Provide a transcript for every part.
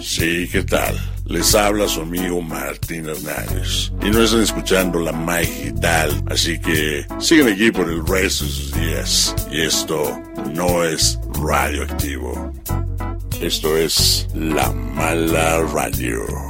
Sí, ¿qué tal? Les habla su amigo Martín Hernández. Y no están escuchando la digital, así que sigan aquí por el resto de sus días. Y esto no es radioactivo. Esto es La Mala Radio.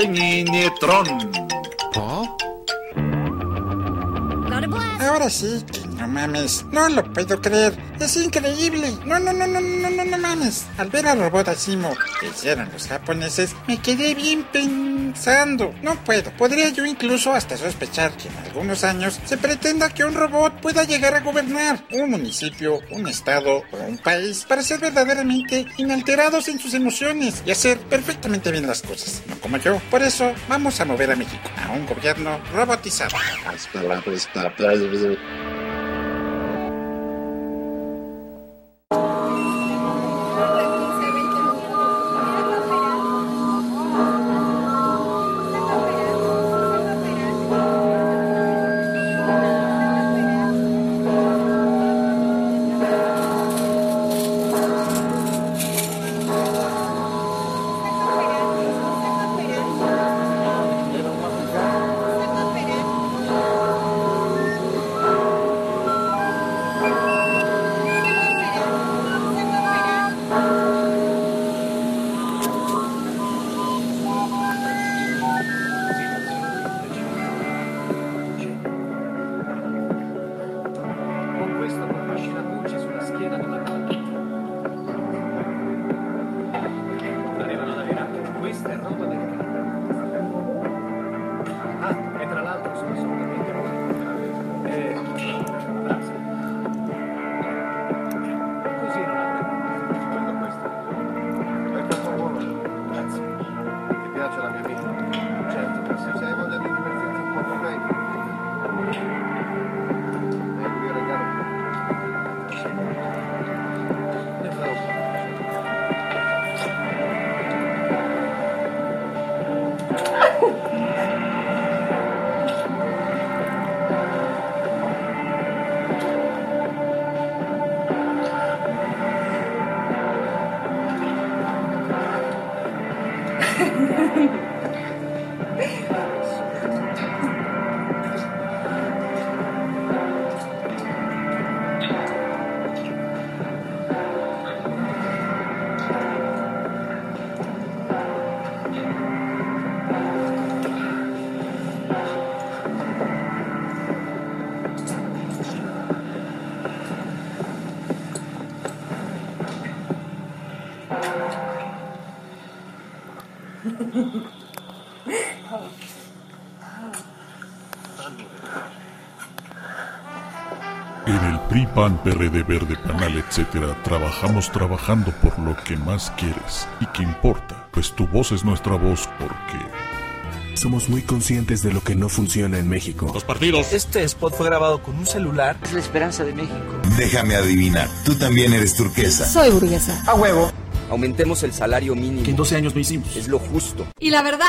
Peninetron. Ahora sí, que no mames. No lo puedo creer. Es increíble. No, no, no, no, no, no, no mames. Al ver al robot Asimo que hicieron los japoneses, me quedé bien No puedo. Podría yo incluso hasta sospechar que en algunos años se pretenda que un robot pueda llegar a gobernar un municipio, un estado o un país para ser verdaderamente inalterados en sus emociones y hacer perfectamente bien las cosas. No como yo. Por eso vamos a mover a México a un gobierno robotizado. Hasta la En el PRI, PAN, PRD, Verde, Panal, etcétera, trabajamos trabajando por lo que más quieres y que importa, pues tu voz es nuestra voz porque... Somos muy conscientes de lo que no funciona en México. Los partidos. Este spot fue grabado con un celular. Es la esperanza de México. Déjame adivinar, tú también eres turquesa. Soy burguesa. A huevo. Aumentemos el salario mínimo. Que en 12 años no hicimos. Es lo justo. ¿Y la verdad?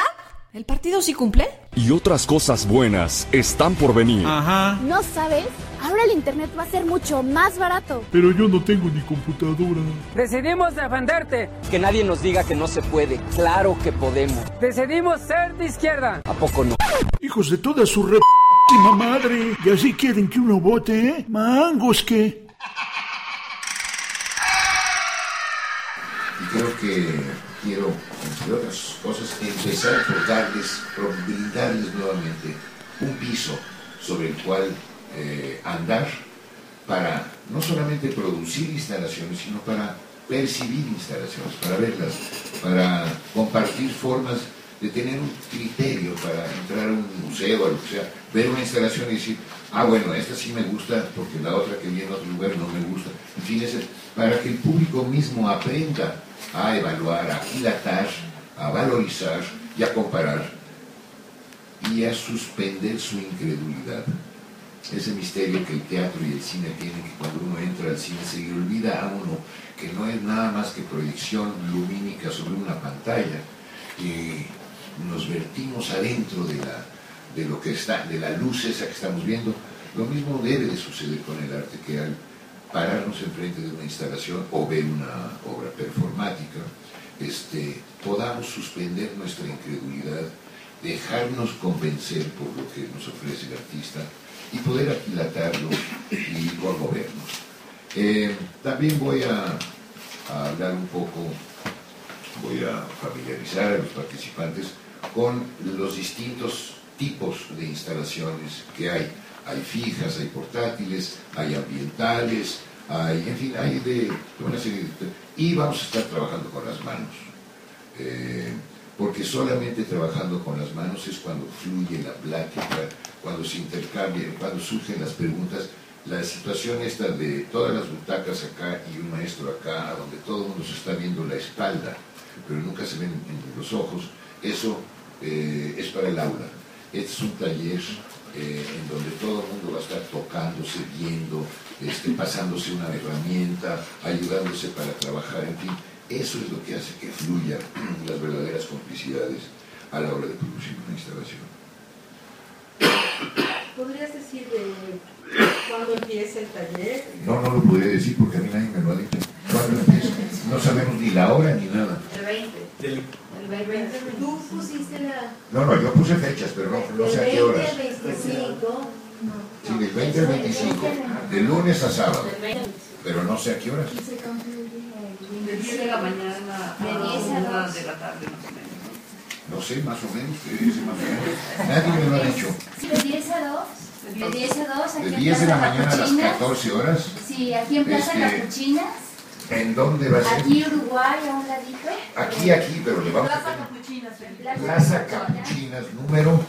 ¿El partido sí cumple? Y otras cosas buenas están por venir. Ajá. ¿No sabes? Ahora el internet va a ser mucho más barato. Pero yo no tengo ni computadora. Decidimos defenderte. Que nadie nos diga que no se puede. Claro que podemos. Decidimos ser de izquierda. ¿A poco no? Hijos de toda su re... madre. Y así quieren que uno vote, ¿eh? Mangos que... creo que quiero, entre otras cosas, empezar por darles, por brindarles nuevamente un piso sobre el cual eh, andar para no solamente producir instalaciones, sino para percibir instalaciones, para verlas, para compartir formas de tener un criterio para entrar a un museo, que sea, ver una instalación y decir, ah, bueno, esta sí me gusta porque la otra que vi en otro lugar no me gusta. En fin, es para que el público mismo aprenda a evaluar, a aquilatar, a valorizar y a comparar y a suspender su incredulidad. Ese misterio que el teatro y el cine tienen, que cuando uno entra al cine se le olvida a uno que no es nada más que proyección lumínica sobre una pantalla, que nos vertimos adentro de, la, de lo que está, de la luz esa que estamos viendo. Lo mismo debe de suceder con el arte, que al pararnos enfrente de una instalación o ver una obra performática, este, podamos suspender nuestra incredulidad, dejarnos convencer por lo que nos ofrece el artista y poder aquilatarlo y conmovernos. Eh, también voy a, a hablar un poco, voy a familiarizar a los participantes con los distintos tipos de instalaciones que hay. Hay fijas, hay portátiles, hay ambientales, hay, en fin, hay de una serie de... Y vamos a estar trabajando con las manos. Eh, porque solamente trabajando con las manos es cuando fluye la plática, cuando se intercambian, cuando surgen las preguntas. La situación esta de todas las butacas acá y un maestro acá, donde todo el mundo se está viendo la espalda, pero nunca se ven en los ojos, eso eh, es para el aula. Este es un taller eh, en donde todo el mundo va a estar tocándose, viendo, este, pasándose una herramienta, ayudándose para trabajar, en fin. Eso es lo que hace que fluyan las verdaderas complicidades a la hora de producir una instalación. ¿Podrías decir de cuándo empieza el taller? No, no lo podría decir porque a mí nadie me lo ha dicho. No sabemos ni la hora ni nada. El 20. Del- El 20. Tú pusiste la... No, no, yo puse fechas, pero no, no sé a qué horas. Del 20 al 25. Sí, del 20 al 25, de lunes a sábado, Del 20. pero no sé a qué horas. De 10 de la mañana a De 10 a 1 2. de la tarde más o menos. No sé, más o menos, ¿qué dice más o menos? Nadie me lo ha dicho. De 10 a 2. De 10 a 2. De Aquí en 10 de la mañana a las Capuchinas. 14 horas. Sí, aquí en Plaza Este, Capuchinas. ¿En dónde va a ser? Aquí Uruguay, a un ladito. Aquí, aquí, pero le vamos a Plaza Capuchinas. Plaza Capuchinas, número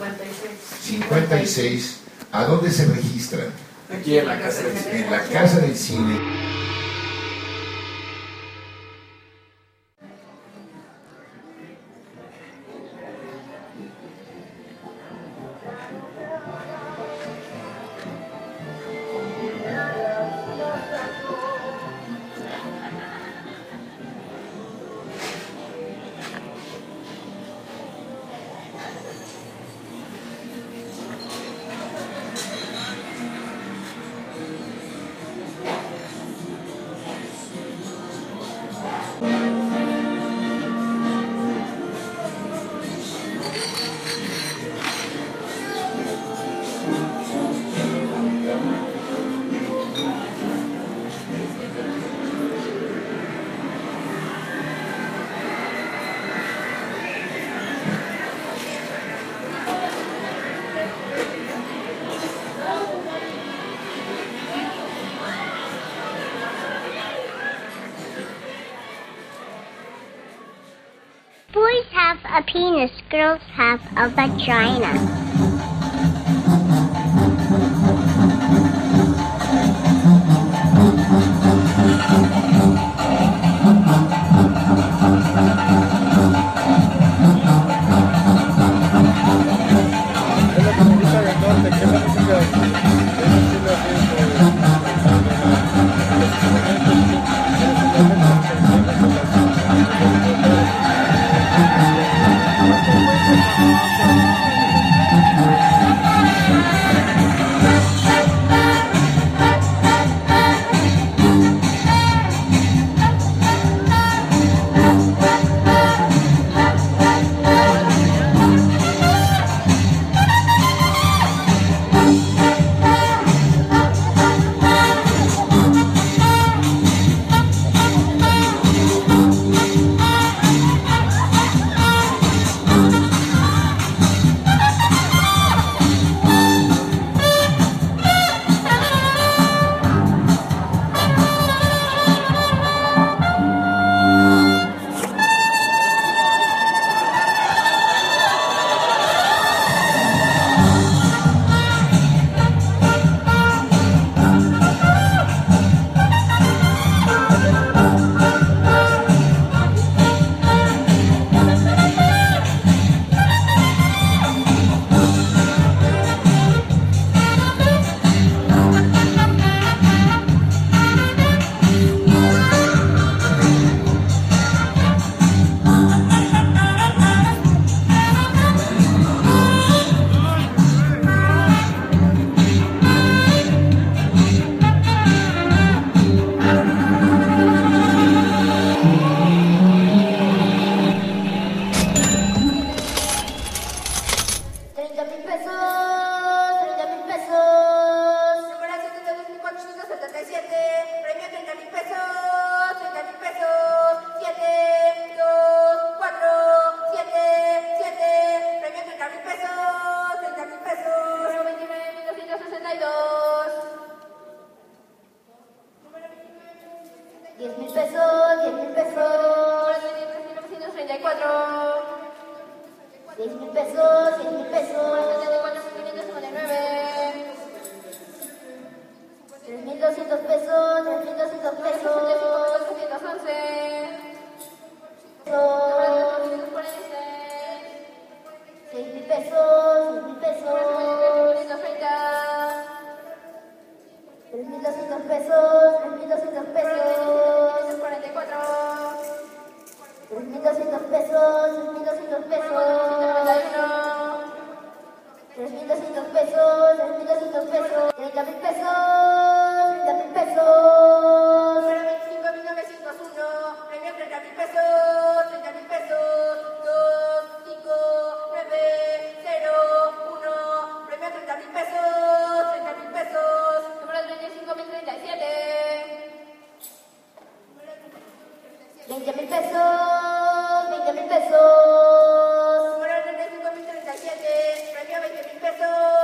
56. 56. ¿A dónde se registran? Aquí en la casa del cine. En la Casa del Cine. A penis, girls have a vagina. 10 mil pesos, 20 mil pesos, 20 mil pesos. Número 35.037, premio 20 mil pesos,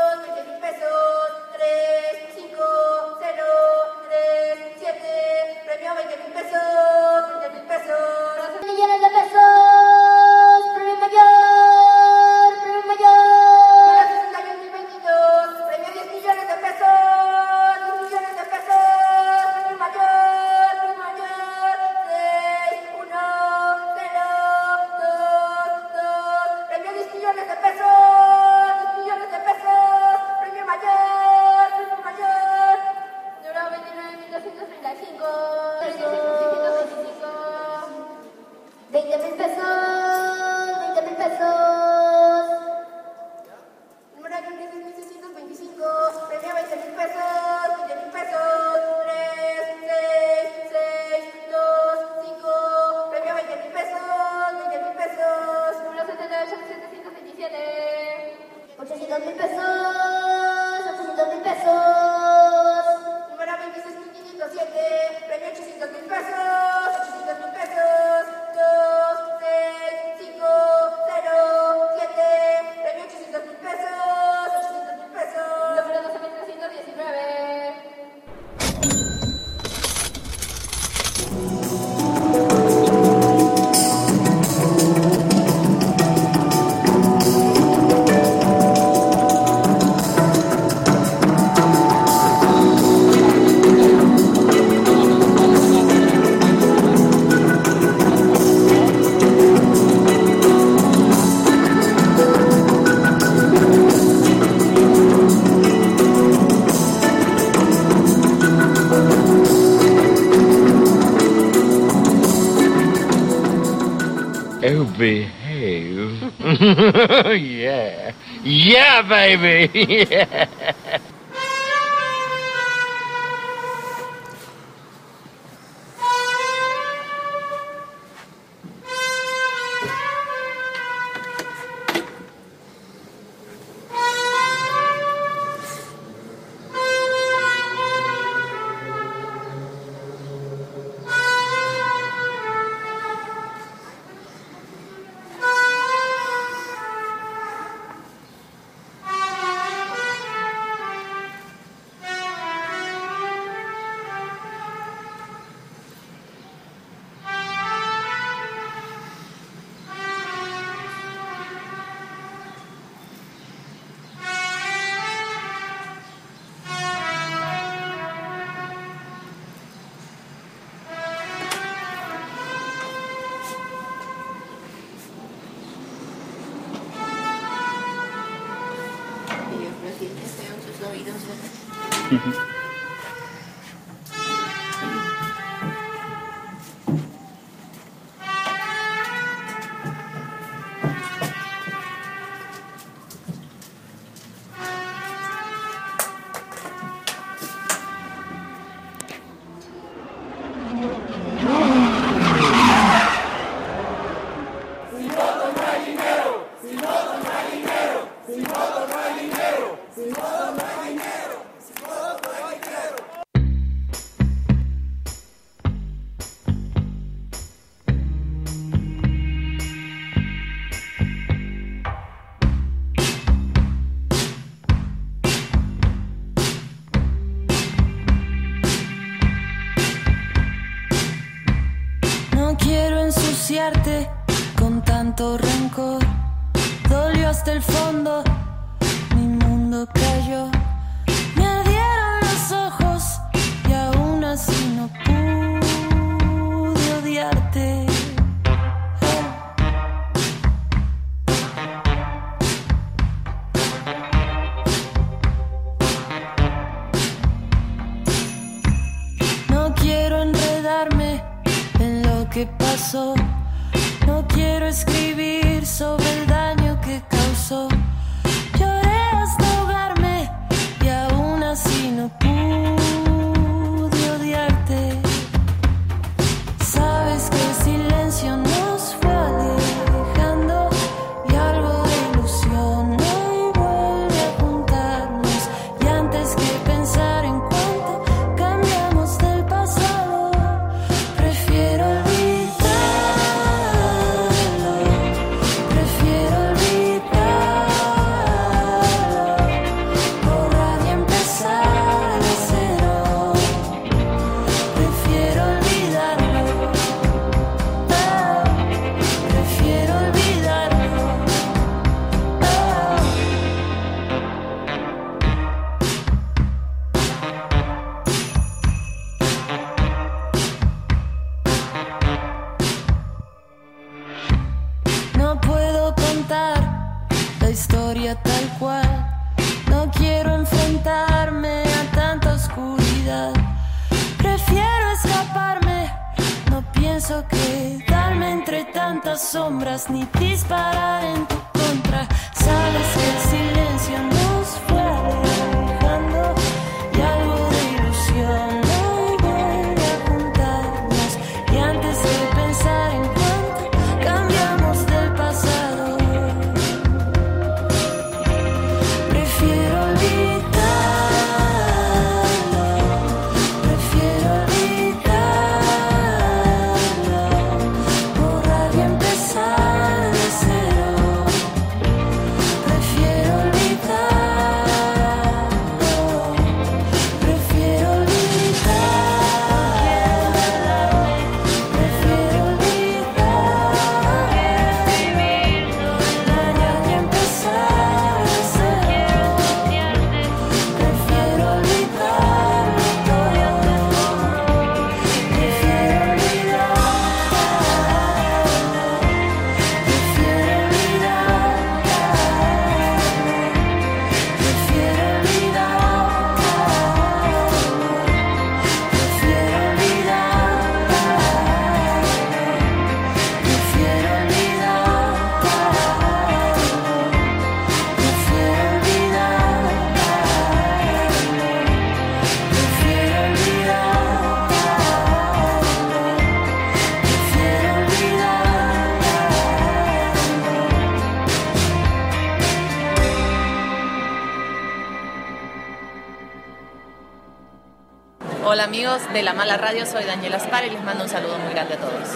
behave. yeah. Yeah, baby. Yeah. ujum con tanto rencor. Dolió hasta el fondo, mi mundo cayó. escribir sobre No quiero enfrentarme a tanta oscuridad. Prefiero escaparme. No pienso quedarme entre tantas sombras ni disparar en tu contra. Sabes que el silencio no de La Mala Radio, soy Daniela Aspar y les mando un saludo muy grande a todos.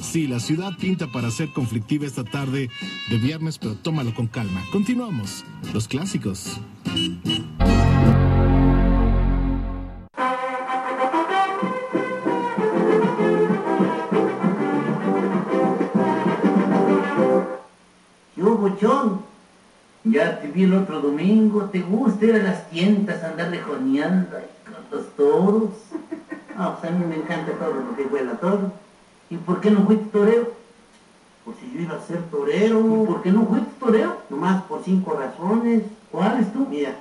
Sí, la ciudad pinta para ser conflictiva esta tarde de viernes, pero tómalo con calma. Continuamos. Los clásicos. ¿Qué hubo, Chon? Ya te vi el otro domingo, ¿te gusta ir a las tiendas, andar rejoneando con los toros? Ah, pues a mí me encanta todo lo que huele a. ¿Y por qué no fuiste torero? Pues si yo iba a ser torero. ¿Y por qué no fuiste torero? Nomás por cinco razones. ¿Cuáles tú? Mira.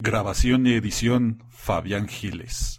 Grabación y edición Fabián Giles.